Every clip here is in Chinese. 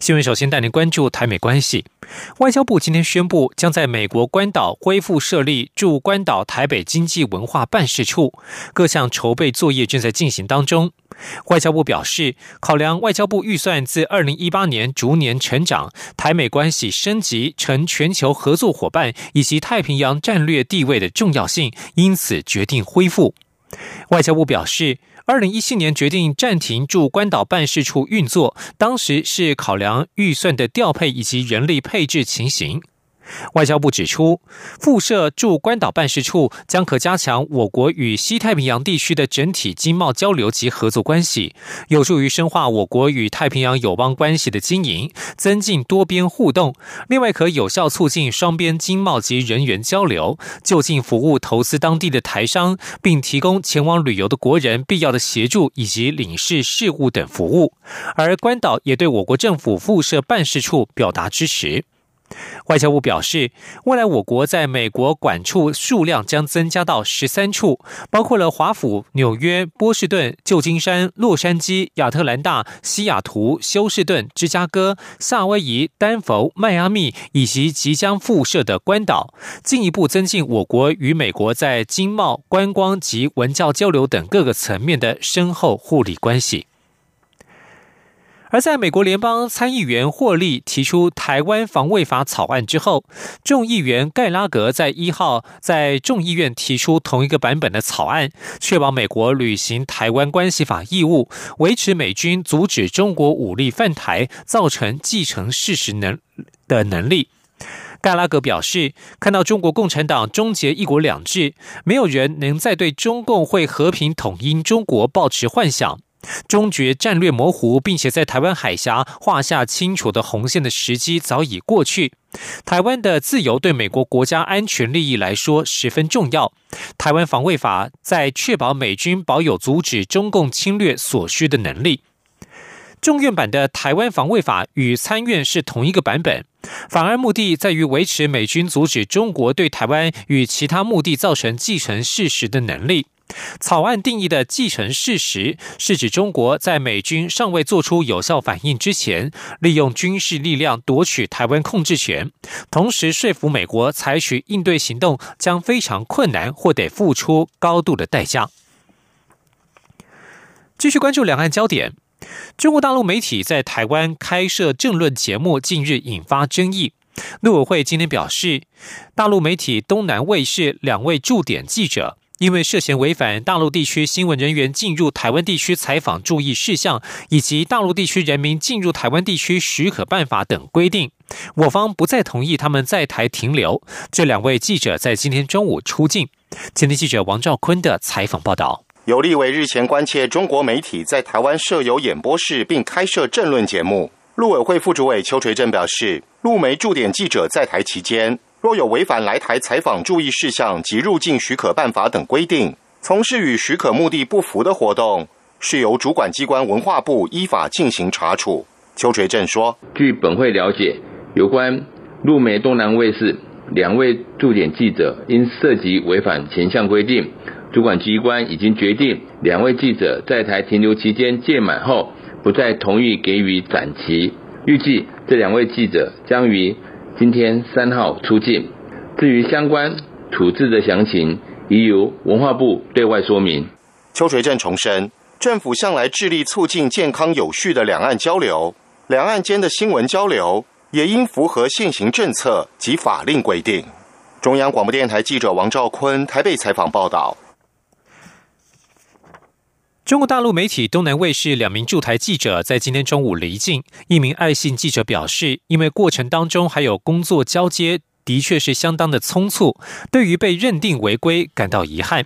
新闻。首先带您关注台美关系。外交部今天宣布，将在美国关岛恢复设立驻关岛台北经济文化办事处，各项筹备作业正在进行当中。外交部表示，考量外交部预算自二零一八年逐年成长，台美关系升级成全球合作伙伴以及太平洋战略地位的重要性，因此决定恢复。外交部表示，二零一七年决定暂停驻关岛办事处运作，当时是考量预算的调配以及人力配置情形。外交部指出，附设驻关岛办事处将可加强我国与西太平洋地区的整体经贸交流及合作关系，有助于深化我国与太平洋友邦关系的经营，增进多边互动。另外，可有效促进双边经贸及人员交流，就近服务投资当地的台商，并提供前往旅游的国人必要的协助以及领事事务等服务。而关岛也对我国政府附设办事处表达支持。外交部表示，未来我国在美国管处数量将增加到十三处，包括了华府、纽约、波士顿、旧金山、洛杉矶、亚特兰大、西雅图、休士顿、芝加哥、夏威夷、丹佛、迈阿密以及即将复设的关岛，进一步增进我国与美国在经贸、观光及文教交流等各个层面的深厚互利关系。而在美国联邦参议员霍利提出台湾防卫法草案之后，众议员盖拉格在一号在众议院提出同一个版本的草案，确保美国履行台湾关系法义务，维持美军阻止中国武力犯台造成继承事实能的能力。盖拉格表示，看到中国共产党终结一国两制，没有人能再对中共会和平统一中国抱持幻想。中决战略模糊，并且在台湾海峡画下清楚的红线的时机早已过去。台湾的自由对美国国家安全利益来说十分重要。台湾防卫法在确保美军保有阻止中共侵略所需的能力。众院版的台湾防卫法与参院是同一个版本，反而目的在于维持美军阻止中国对台湾与其他目的造成继承事实的能力。草案定义的继承事实，是指中国在美军尚未做出有效反应之前，利用军事力量夺取台湾控制权，同时说服美国采取应对行动将非常困难或得付出高度的代价。继续关注两岸焦点，中国大陆媒体在台湾开设政论节目，近日引发争议。陆委会今天表示，大陆媒体东南卫视两位驻点记者。因为涉嫌违反大陆地区新闻人员进入台湾地区采访注意事项，以及大陆地区人民进入台湾地区许可办法等规定，我方不再同意他们在台停留。这两位记者在今天中午出境。今天记者王兆坤的采访报道。有立委日前关切中国媒体在台湾设有演播室，并开设政论节目。陆委会副主委邱垂正表示，陆媒驻点记者在台期间。若有违反来台采访注意事项及入境许可办法等规定，从事与许可目的不符的活动，是由主管机关文化部依法进行查处。邱垂正说：“据本会了解，有关陆媒东南卫视两位驻点记者因涉及违反前项规定，主管机关已经决定两位记者在台停留期间届满后，不再同意给予展期。预计这两位记者将于。”今天三号出境，至于相关处置的详情，已由文化部对外说明。邱垂正重申，政府向来致力促进健康有序的两岸交流，两岸间的新闻交流也应符合现行政策及法令规定。中央广播电台记者王兆坤台北采访报道。中国大陆媒体东南卫视两名驻台记者在今天中午离境。一名爱信记者表示，因为过程当中还有工作交接，的确是相当的匆促，对于被认定违规感到遗憾。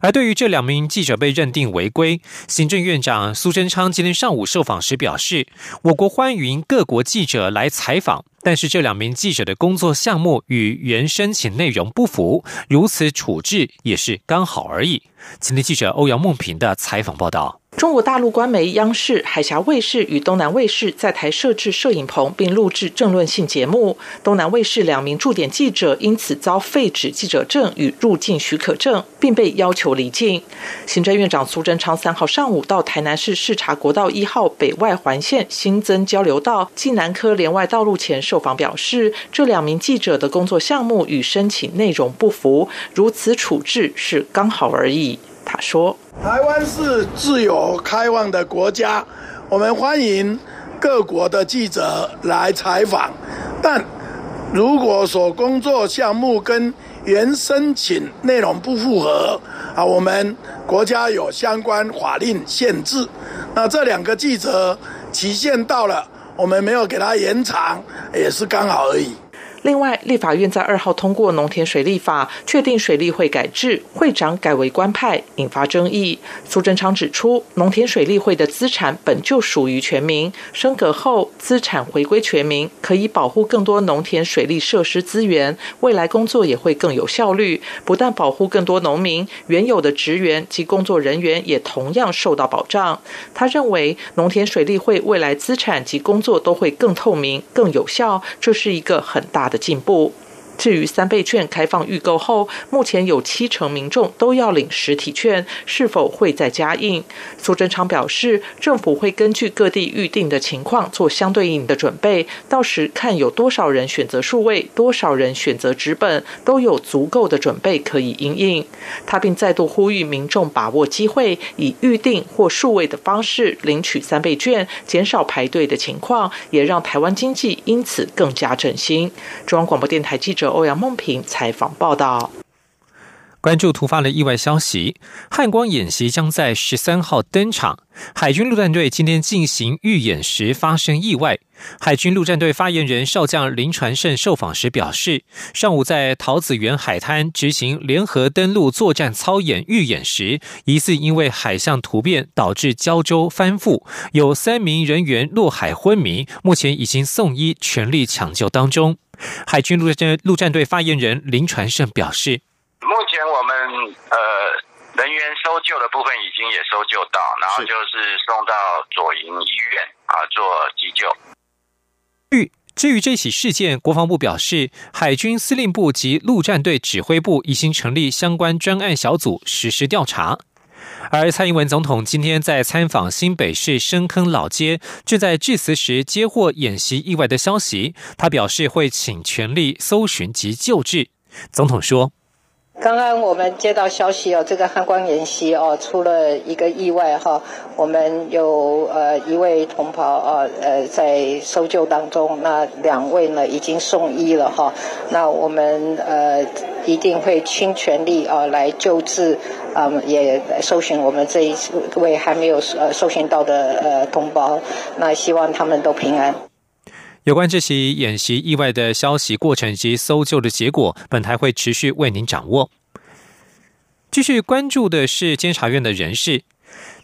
而对于这两名记者被认定违规，行政院长苏贞昌今天上午受访时表示：“我国欢迎各国记者来采访，但是这两名记者的工作项目与原申请内容不符，如此处置也是刚好而已。”今天记者欧阳梦平的采访报道。中国大陆官媒央视、海峡卫视与东南卫视在台设置摄影棚，并录制政论性节目。东南卫视两名驻点记者因此遭废止记者证与入境许可证，并被要求离境。行政院长苏贞昌三号上午到台南市视察国道一号北外环线新增交流道暨南科连外道路前受访表示，这两名记者的工作项目与申请内容不符，如此处置是刚好而已。他说：“台湾是自由开放的国家，我们欢迎各国的记者来采访，但如果所工作项目跟原申请内容不符合，啊，我们国家有相关法令限制。那这两个记者期限到了，我们没有给他延长，也是刚好而已。”另外，立法院在二号通过农田水利法，确定水利会改制，会长改为官派，引发争议。苏贞昌指出，农田水利会的资产本就属于全民，升格后资产回归全民，可以保护更多农田水利设施资源，未来工作也会更有效率。不但保护更多农民，原有的职员及工作人员也同样受到保障。他认为，农田水利会未来资产及工作都会更透明、更有效，这是一个很大。的进步。至于三倍券开放预购后，目前有七成民众都要领实体券，是否会再加印？苏贞昌表示，政府会根据各地预定的情况做相对应的准备，到时看有多少人选择数位，多少人选择纸本，都有足够的准备可以应应。他并再度呼吁民众把握机会，以预定或数位的方式领取三倍券，减少排队的情况，也让台湾经济因此更加振兴。中央广播电台记者。欧阳梦平采访报道。关注突发的意外消息，汉光演习将在十三号登场。海军陆战队今天进行预演时发生意外。海军陆战队发言人少将林传胜受访时表示，上午在桃子园海滩执行联合登陆作战操演预演时，疑似因为海象突变导致胶州翻覆，有三名人员落海昏迷，目前已经送医，全力抢救当中。海军陆战陆战队发言人林传胜表示。目前我们呃人员搜救的部分已经也搜救到，然后就是送到左营医院啊做急救。至至于这起事件，国防部表示，海军司令部及陆战队指挥部已经成立相关专案小组实施调查。而蔡英文总统今天在参访新北市深坑老街，正在致辞时接获演习意外的消息，他表示会请全力搜寻及救治。总统说。刚刚我们接到消息哦，这个汉光演习哦出了一个意外哈，我们有呃一位同袍啊呃在搜救当中，那两位呢已经送医了哈，那我们呃一定会倾全力啊来救治啊也搜寻我们这一位还没有呃搜寻到的呃同胞，那希望他们都平安。有关这起演习意外的消息、过程及搜救的结果，本台会持续为您掌握。继续关注的是监察院的人事。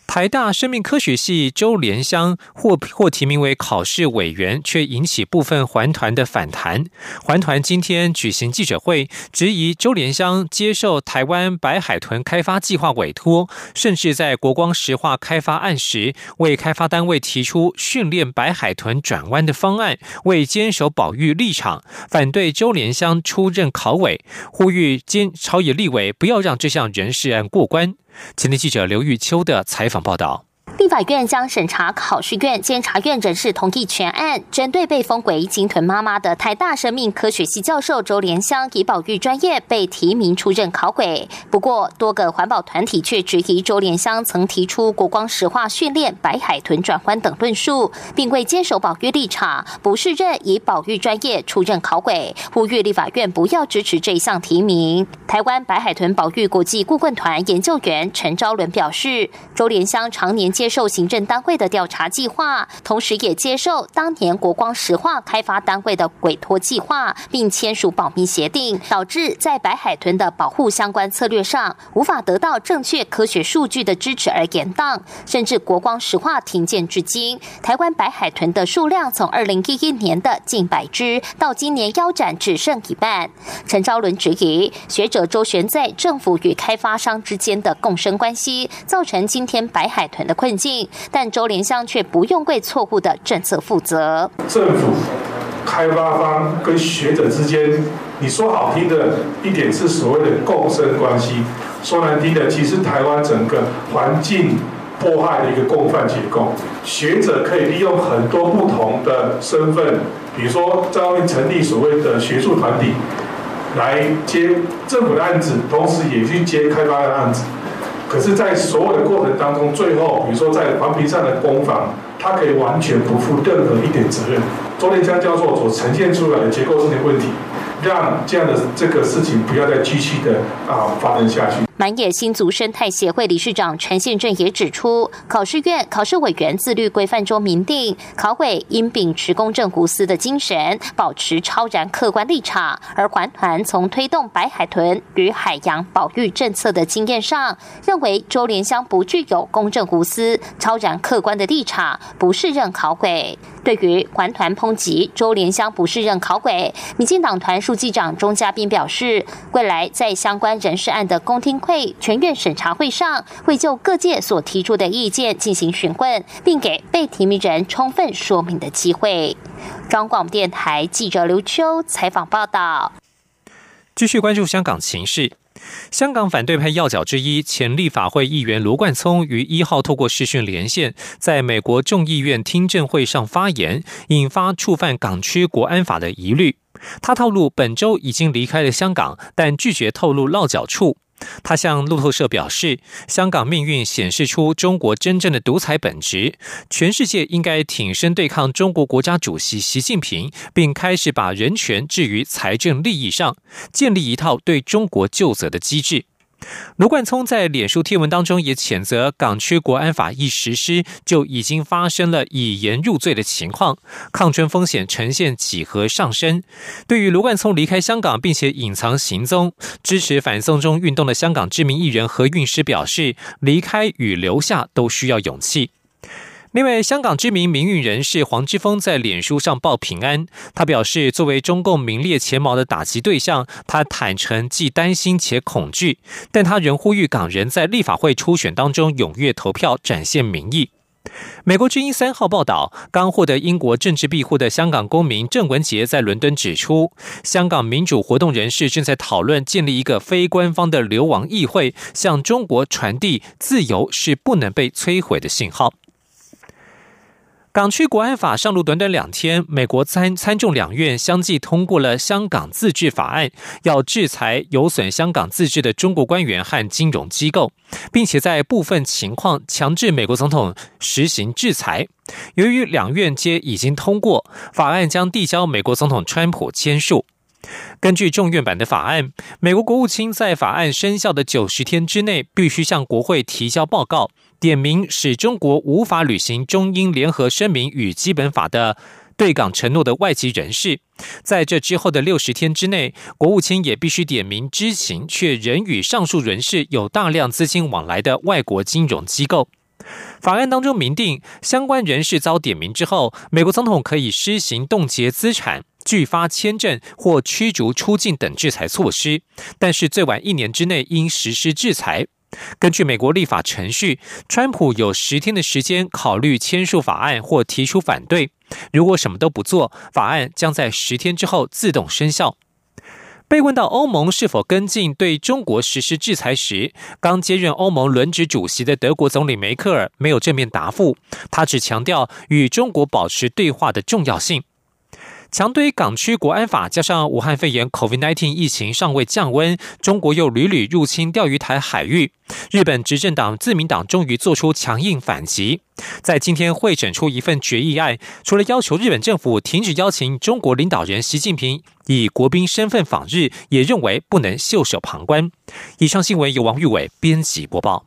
台大生命科学系周莲香获获提名为考试委员，却引起部分环团的反弹。环团今天举行记者会，质疑周莲香接受台湾白海豚开发计划委托，甚至在国光石化开发案时，为开发单位提出训练白海豚转弯的方案，为坚守保育立场，反对周莲香出任考委，呼吁监朝野立委不要让这项人事案过关。前天记者刘玉秋的采访报道。立法院将审查考试院监察院人事同意权案，针对被封为“金豚妈妈”的台大生命科学系教授周莲香，以保育专业被提名出任考委。不过，多个环保团体却质疑周莲香曾提出国光石化训练白海豚转弯等论述，并未坚守保育立场，不是任以保育专业出任考委，呼吁立法院不要支持这项提名。台湾白海豚保育国际顾问团研究员陈昭伦表示，周莲香常年接受受行政单位的调查计划，同时也接受当年国光石化开发单位的委托计划，并签署保密协定，导致在白海豚的保护相关策略上无法得到正确科学数据的支持而延宕，甚至国光石化停建至今，台湾白海豚的数量从二零一一年的近百只，到今年腰斩只剩一半。陈昭伦质疑学者周旋在政府与开发商之间的共生关系，造成今天白海豚的困境，但周连香却不用为错误的政策负责。政府、开发方跟学者之间，你说好听的一点是所谓的共生关系，说难听的，其实台湾整个环境破坏的一个共犯结构。学者可以利用很多不同的身份，比如说在外面成立所谓的学术团体，来接政府的案子，同时也去接开发的案子。可是，在所有的过程当中，最后，比如说在黄皮上的攻防，他可以完全不负任何一点责任。周连江教授所呈现出来的结构性的问题。让这样的这个事情不要再继续的啊发生下去。满野新竹生态协会理事长陈宪正也指出，考试院考试委员自律规范中明定，考委应秉持公正无私的精神，保持超然客观立场。而环团从推动白海豚与海洋保育政策的经验上，认为周连香不具有公正无私、超然客观的立场，不适任考委。对于环团抨击周连香不适任考委，民进党团书记长钟嘉宾表示，未来在相关人事案的公听会、全院审查会上，会就各界所提出的意见进行询问，并给被提名人充分说明的机会。中广电台记者刘秋采访报道。继续关注香港情势。香港反对派要角之一、前立法会议员罗冠聪于一号透过视讯连线，在美国众议院听证会上发言，引发触犯港区国安法的疑虑。他透露，本周已经离开了香港，但拒绝透露落脚处。他向路透社表示，香港命运显示出中国真正的独裁本质，全世界应该挺身对抗中国国家主席习近平，并开始把人权置于财政利益上，建立一套对中国救责的机制。卢冠聪在脸书贴文当中也谴责港区国安法一实施就已经发生了以言入罪的情况，抗争风险呈现几何上升。对于卢冠聪离开香港并且隐藏行踪，支持反送中运动的香港知名艺人何韵诗表示，离开与留下都需要勇气。另外，香港知名民运人士黄之锋在脸书上报平安。他表示，作为中共名列前茅的打击对象，他坦诚既担心且恐惧，但他仍呼吁港人在立法会初选当中踊跃投票，展现民意。美国之音三号报道，刚获得英国政治庇护的香港公民郑文杰在伦敦指出，香港民主活动人士正在讨论建立一个非官方的流亡议会，向中国传递自由是不能被摧毁的信号。港区国安法上路短短两天，美国参参众两院相继通过了香港自治法案，要制裁有损香港自治的中国官员和金融机构，并且在部分情况强制美国总统实行制裁。由于两院皆已经通过，法案将递交美国总统川普签署。根据众院版的法案，美国国务卿在法案生效的九十天之内，必须向国会提交报告。点名使中国无法履行中英联合声明与基本法的对港承诺的外籍人士，在这之后的六十天之内，国务卿也必须点名知情却仍与上述人士有大量资金往来的外国金融机构。法案当中明定，相关人士遭点名之后，美国总统可以施行冻结资产、拒发签证或驱逐出境等制裁措施，但是最晚一年之内应实施制裁。根据美国立法程序，川普有十天的时间考虑签署法案或提出反对。如果什么都不做，法案将在十天之后自动生效。被问到欧盟是否跟进对中国实施制裁时，刚接任欧盟轮值主席的德国总理梅克尔没有正面答复，他只强调与中国保持对话的重要性。强推港区国安法，加上武汉肺炎 （COVID-19） 疫情尚未降温，中国又屡屡入侵钓鱼台海域，日本执政党自民党终于做出强硬反击，在今天会诊出一份决议案，除了要求日本政府停止邀请中国领导人习近平以国宾身份访日，也认为不能袖手旁观。以上新闻由王玉伟编辑播报。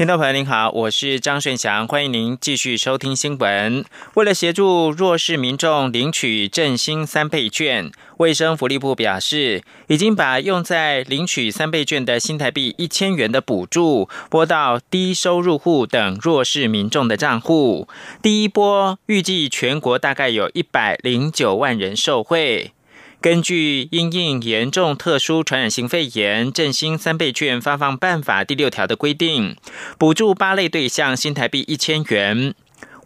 听众朋友您好，我是张顺祥，欢迎您继续收听新闻。为了协助弱势民众领取振兴三倍券。卫生福利部表示，已经把用在领取三倍券的新台币一千元的补助拨到低收入户等弱势民众的账户。第一波预计全国大概有一百零九万人受惠。根据《因应严重特殊传染性肺炎振兴三倍券发放办法》第六条的规定，补助八类对象新台币一千元。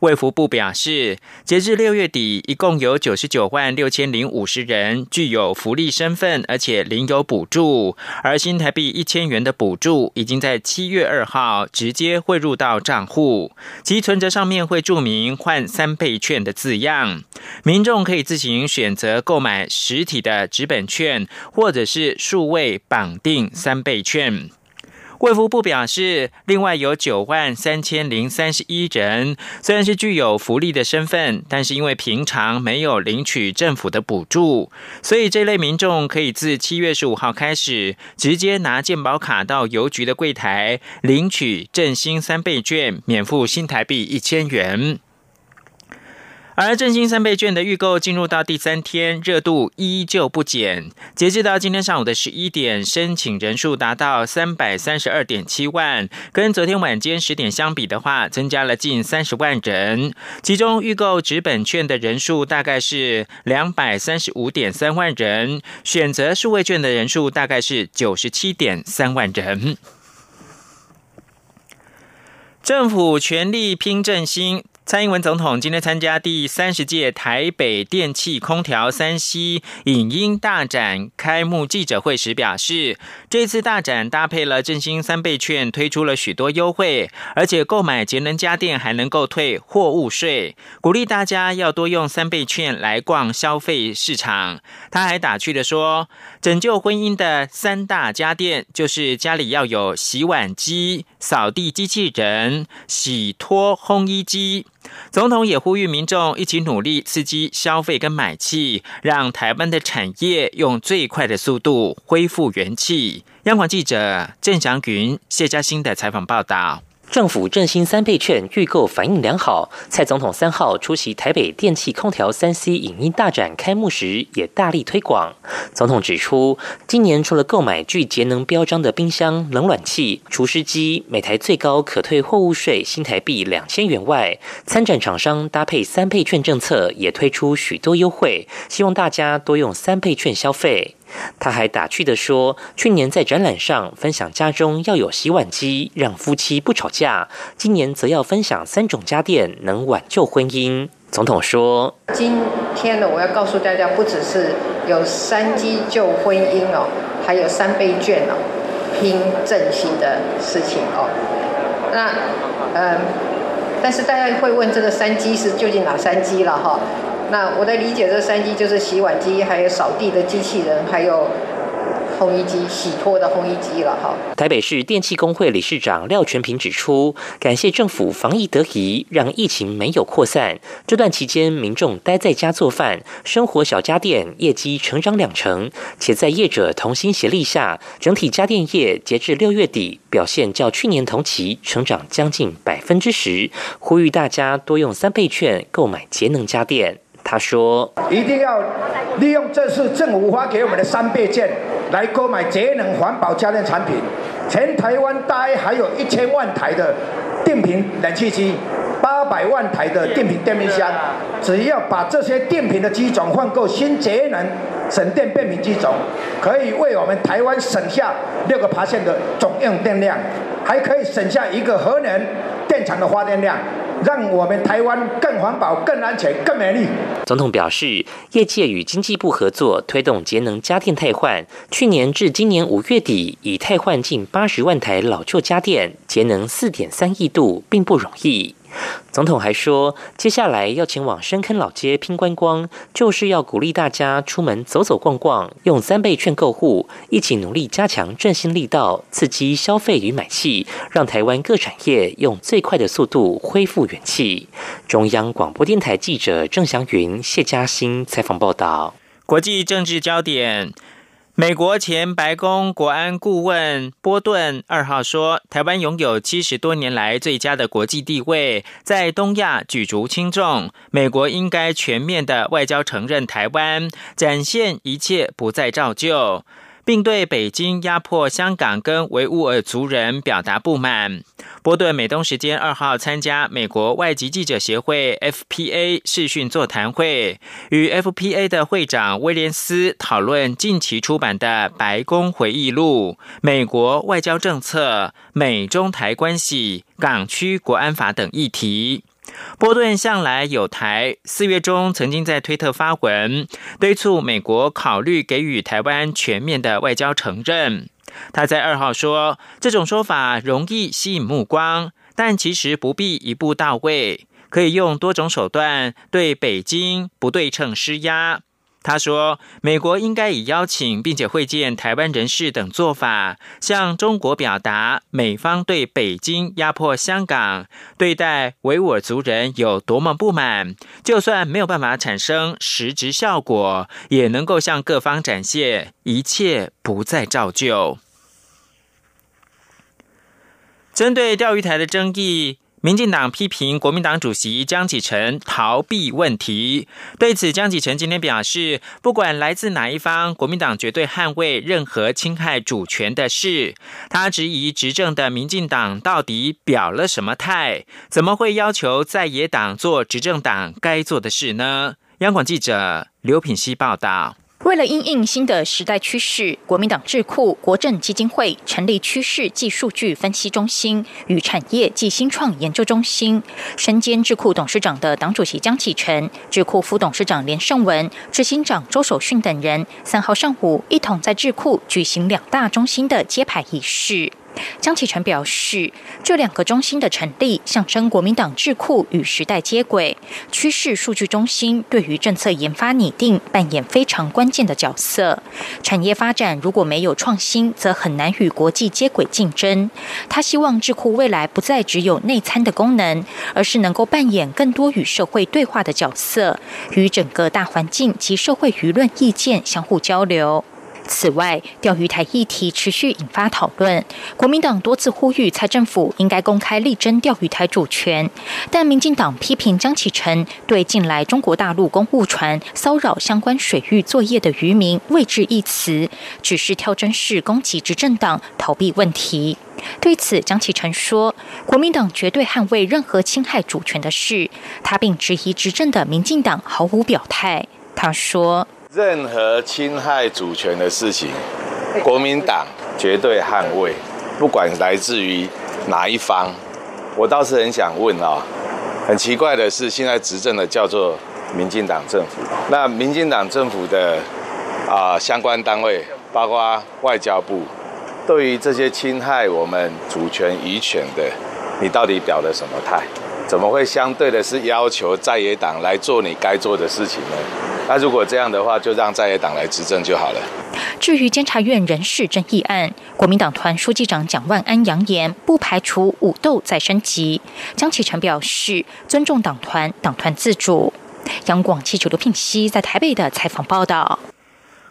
卫福部表示，截至六月底，一共有九十九万六千零五十人具有福利身份，而且领有补助。而新台币一千元的补助，已经在七月二号直接汇入到账户，其存折上面会注明“换三倍券”的字样。民众可以自行选择购买实体的纸本券，或者是数位绑定三倍券。卫福部表示，另外有九万三千零三十一人，虽然是具有福利的身份，但是因为平常没有领取政府的补助，所以这类民众可以自七月十五号开始，直接拿健保卡到邮局的柜台领取振兴三倍券，免付新台币一千元。而振兴三倍券的预购进入到第三天，热度依旧不减。截至到今天上午的十一点，申请人数达到三百三十二点七万，跟昨天晚间十点相比的话，增加了近三十万人。其中预购纸本券的人数大概是两百三十五点三万人，选择数位券的人数大概是九十七点三万人。政府全力拼振兴。蔡英文总统今天参加第三十届台北电气空调三 C 影音大展开幕记者会时表示，这次大展搭配了振兴三倍券，推出了许多优惠，而且购买节能家电还能够退货物税，鼓励大家要多用三倍券来逛消费市场。他还打趣的说，拯救婚姻的三大家电就是家里要有洗碗机、扫地机器人、洗脱烘衣机。总统也呼吁民众一起努力，刺激消费跟买气，让台湾的产业用最快的速度恢复元气。央广记者郑祥云、谢嘉欣的采访报道。政府振兴三倍券预购反应良好，蔡总统三号出席台北电器空调三 C 影音大展开幕时，也大力推广。总统指出，今年除了购买具节能标章的冰箱、冷暖气、除湿机，每台最高可退货物税新台币两千元外，参展厂商搭配三倍券政策，也推出许多优惠，希望大家多用三倍券消费。他还打趣的说：“去年在展览上分享家中要有洗碗机，让夫妻不吵架；今年则要分享三种家电，能挽救婚姻。”总统说：“今天呢，我要告诉大家，不只是有三机救婚姻哦，还有三倍券哦，拼振兴的事情哦。那嗯，但是大家会问，这个三机是究竟哪三机了哈？”那我的理解，这三机就是洗碗机，还有扫地的机器人，还有烘衣机、洗脱的烘衣机了哈。台北市电器工会理事长廖全平指出，感谢政府防疫得宜，让疫情没有扩散。这段期间，民众待在家做饭，生活小家电业绩成长两成，且在业者同心协力下，整体家电业截至六月底表现较去年同期成长将近百分之十。呼吁大家多用三倍券购买节能家电。他说：“一定要利用这次政府发给我们的三倍券来购买节能环保家电产品。全台湾大约还有一千万台的电瓶冷气机，八百万台的电瓶电冰箱。只要把这些电瓶的机种换购新节能省电变频机种，可以为我们台湾省下六个爬线的总用电量。还可以省下一个核能电厂的发电量。让我们台湾更环保、更安全、更美丽。总统表示，业界与经济部合作推动节能家电汰换，去年至今年五月底，已汰换近八十万台老旧家电，节能四点三亿度，并不容易。总统还说，接下来要前往深坑老街拼观光，就是要鼓励大家出门走走逛逛，用三倍券购户，一起努力加强振兴力道，刺激消费与买气，让台湾各产业用最快的速度恢复元气。中央广播电台记者郑祥云、谢嘉欣采访报道。国际政治焦点。美国前白宫国安顾问波顿二号说：“台湾拥有七十多年来最佳的国际地位，在东亚举足轻重。美国应该全面的外交承认台湾，展现一切不再照旧。”并对北京压迫香港跟维吾尔族人表达不满。波顿美东时间二号参加美国外籍记者协会 （FPA） 视讯座谈会，与 FPA 的会长威廉斯讨论近期出版的《白宫回忆录》、美国外交政策、美中台关系、港区国安法等议题。波顿向来有台，四月中曾经在推特发文，敦促美国考虑给予台湾全面的外交承认。他在二号说，这种说法容易吸引目光，但其实不必一步到位，可以用多种手段对北京不对称施压。他说：“美国应该以邀请并且会见台湾人士等做法，向中国表达美方对北京压迫香港、对待维吾尔族人有多么不满。就算没有办法产生实质效果，也能够向各方展现一切不再照旧。”针对钓鱼台的争议。民进党批评国民党主席江启臣逃避问题，对此，江启臣今天表示，不管来自哪一方，国民党绝对捍卫任何侵害主权的事。他质疑执政的民进党到底表了什么态？怎么会要求在野党做执政党该做的事呢？央广记者刘品希报道。为了应应新的时代趋势，国民党智库国政基金会成立趋势暨数据分析中心与产业暨新创研究中心。身兼智库董事长的党主席江启臣、智库副董事长连胜文、执行长周守训等人，三号上午一同在智库举行两大中心的揭牌仪式。江启臣表示，这两个中心的成立，象征国民党智库与时代接轨，趋势数据中心对于政策研发拟定扮演非常关键的角色。产业发展如果没有创新，则很难与国际接轨竞争。他希望智库未来不再只有内参的功能，而是能够扮演更多与社会对话的角色，与整个大环境及社会舆论意见相互交流。此外，钓鱼台议题持续引发讨论。国民党多次呼吁蔡政府应该公开力争钓鱼台主权，但民进党批评江启臣对近来中国大陆公务船骚扰相关水域作业的渔民未置一词，只是跳针式攻击执政党，逃避问题。对此，江启臣说：“国民党绝对捍卫任何侵害主权的事。”他并质疑执政的民进党毫无表态。他说。任何侵害主权的事情，国民党绝对捍卫，不管来自于哪一方。我倒是很想问啊，很奇怪的是，现在执政的叫做民进党政府，那民进党政府的啊相关单位，包括外交部，对于这些侵害我们主权遗权的，你到底表了什么态？怎么会相对的是要求在野党来做你该做的事情呢？那如果这样的话，就让在野党来执政就好了。至于监察院人事争议案，国民党团书记长蒋万安扬言，不排除武斗再升级。江启臣表示，尊重党团，党团自主。杨广七九六聘息在台北的采访报道。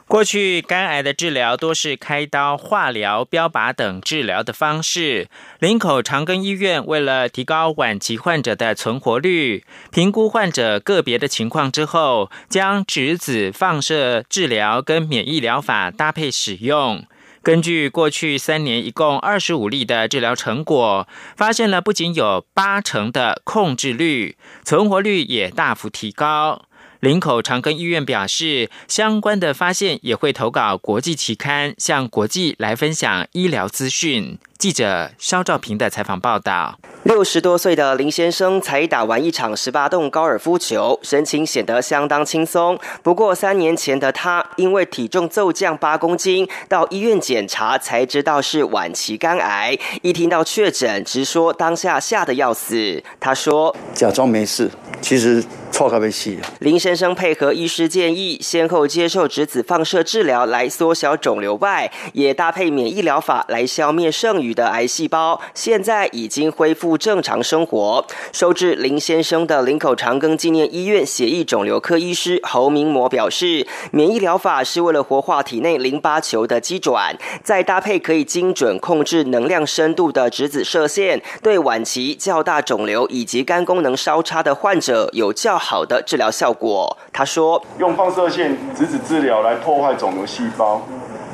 过去肝癌的治疗多是开刀、化疗、标靶等治疗的方式。林口长庚医院为了提高晚期患者的存活率，评估患者个别的情况之后，将质子放射治疗跟免疫疗法搭配使用。根据过去三年一共二十五例的治疗成果，发现了不仅有八成的控制率，存活率也大幅提高。林口长庚医院表示，相关的发现也会投稿国际期刊，向国际来分享医疗资讯。记者肖兆平的采访报道：六十多岁的林先生才打完一场十八洞高尔夫球，神情显得相当轻松。不过三年前的他，因为体重骤降八公斤，到医院检查才知道是晚期肝癌。一听到确诊，直说当下吓得要死。他说：“假装没事，其实。”错开被戏。林先生配合医师建议，先后接受质子放射治疗来缩小肿瘤外，也搭配免疫疗法来消灭剩余的癌细胞。现在已经恢复正常生活。收治林先生的林口长庚纪念医院血液肿瘤科医师侯明模表示，免疫疗法是为了活化体内淋巴球的机转，再搭配可以精准控制能量深度的质子射线，对晚期较大肿瘤以及肝功能稍差的患者有较。好的治疗效果，他说：用放射线质子治疗来破坏肿瘤细胞，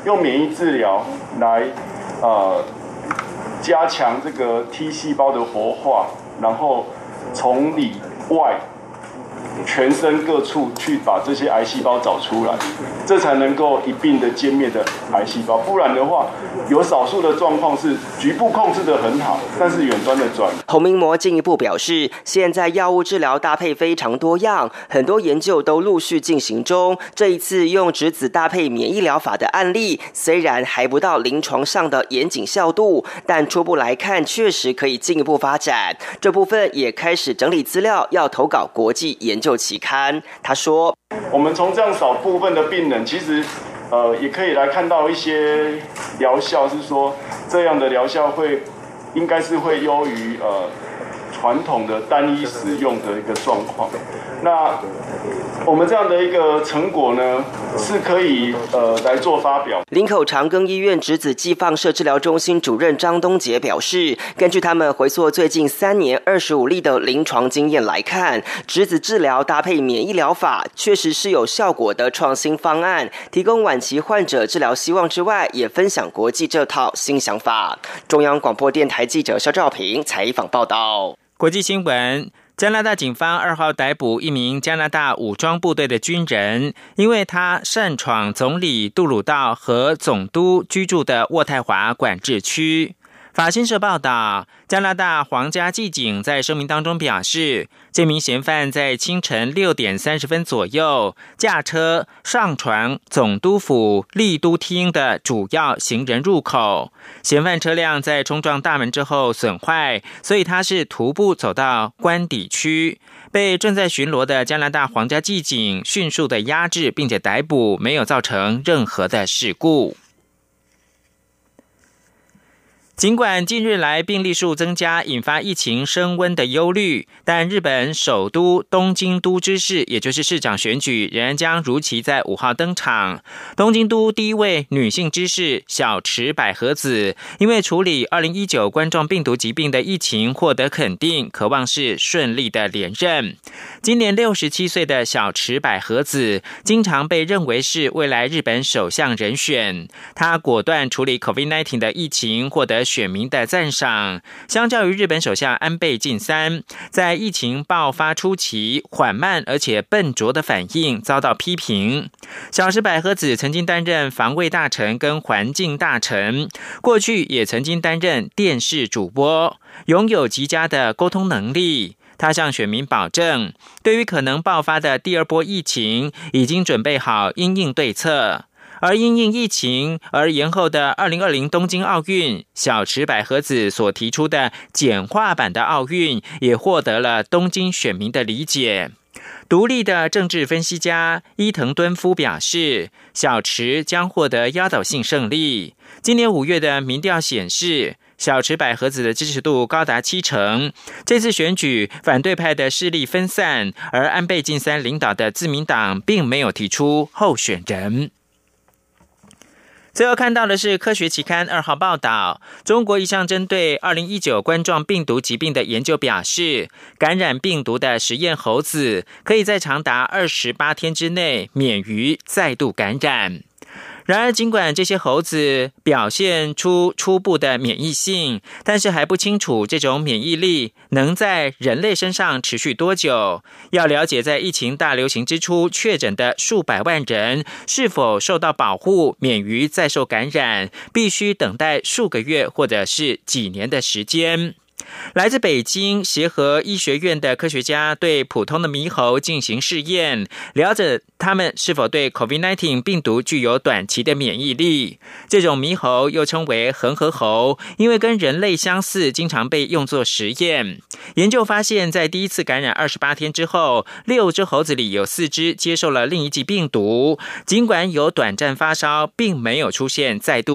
用免疫治疗来呃加强这个 T 细胞的活化，然后从里外。全身各处去把这些癌细胞找出来，这才能够一并的歼灭的癌细胞。不然的话，有少数的状况是局部控制的很好，但是远端的转。侯明模进一步表示，现在药物治疗搭配非常多样，很多研究都陆续进行中。这一次用质子搭配免疫疗法的案例，虽然还不到临床上的严谨效度，但初步来看确实可以进一步发展。这部分也开始整理资料，要投稿国际研究。期刊，他说：“我们从这样少部分的病人，其实，呃，也可以来看到一些疗效，是说这样的疗效会，应该是会优于呃传统的单一使用的一个状况。那。”我们这样的一个成果呢，是可以呃来做发表。林口长庚医院质子寄放射治疗中心主任张东杰表示，根据他们回溯最近三年二十五例的临床经验来看，质子治疗搭配免疫疗法，确实是有效果的创新方案，提供晚期患者治疗希望之外，也分享国际这套新想法。中央广播电台记者肖兆平采访报道。国际新闻。加拿大警方二号逮捕一名加拿大武装部队的军人，因为他擅闯总理杜鲁道和总督居住的渥太华管制区。法新社报道，加拿大皇家骑警在声明当中表示，这名嫌犯在清晨六点三十分左右驾车上船总督府丽都厅的主要行人入口，嫌犯车辆在冲撞大门之后损坏，所以他是徒步走到关底区，被正在巡逻的加拿大皇家骑警迅速的压制，并且逮捕，没有造成任何的事故。尽管近日来病例数增加，引发疫情升温的忧虑，但日本首都东京都知事，也就是市长选举，仍然将如期在五号登场。东京都第一位女性知事小池百合子，因为处理二零一九冠状病毒疾病的疫情获得肯定，渴望是顺利的连任。今年六十七岁的小池百合子，经常被认为是未来日本首相人选。她果断处理 COVID-19 的疫情，获得。选民的赞赏，相较于日本首相安倍晋三，在疫情爆发初期缓慢而且笨拙的反应遭到批评。小石百合子曾经担任防卫大臣跟环境大臣，过去也曾经担任电视主播，拥有极佳的沟通能力。他向选民保证，对于可能爆发的第二波疫情，已经准备好应应对策。而因应疫情而延后的二零二零东京奥运，小池百合子所提出的简化版的奥运，也获得了东京选民的理解。独立的政治分析家伊藤敦夫表示，小池将获得压倒性胜利。今年五月的民调显示，小池百合子的支持度高达七成。这次选举，反对派的势力分散，而安倍晋三领导的自民党并没有提出候选人。最后看到的是《科学期刊》二号报道，中国一项针对二零一九冠状病毒疾病的研究表示，感染病毒的实验猴子可以在长达二十八天之内免于再度感染。然而，尽管这些猴子表现出初步的免疫性，但是还不清楚这种免疫力能在人类身上持续多久。要了解在疫情大流行之初确诊的数百万人是否受到保护，免于再受感染，必须等待数个月或者是几年的时间。来自北京协和医学院的科学家对普通的猕猴进行试验，了解它们是否对 COVID-19 病毒具有短期的免疫力。这种猕猴又称为恒河猴，因为跟人类相似，经常被用作实验。研究发现，在第一次感染二十八天之后，六只猴子里有四只接受了另一剂病毒，尽管有短暂发烧，并没有出现再度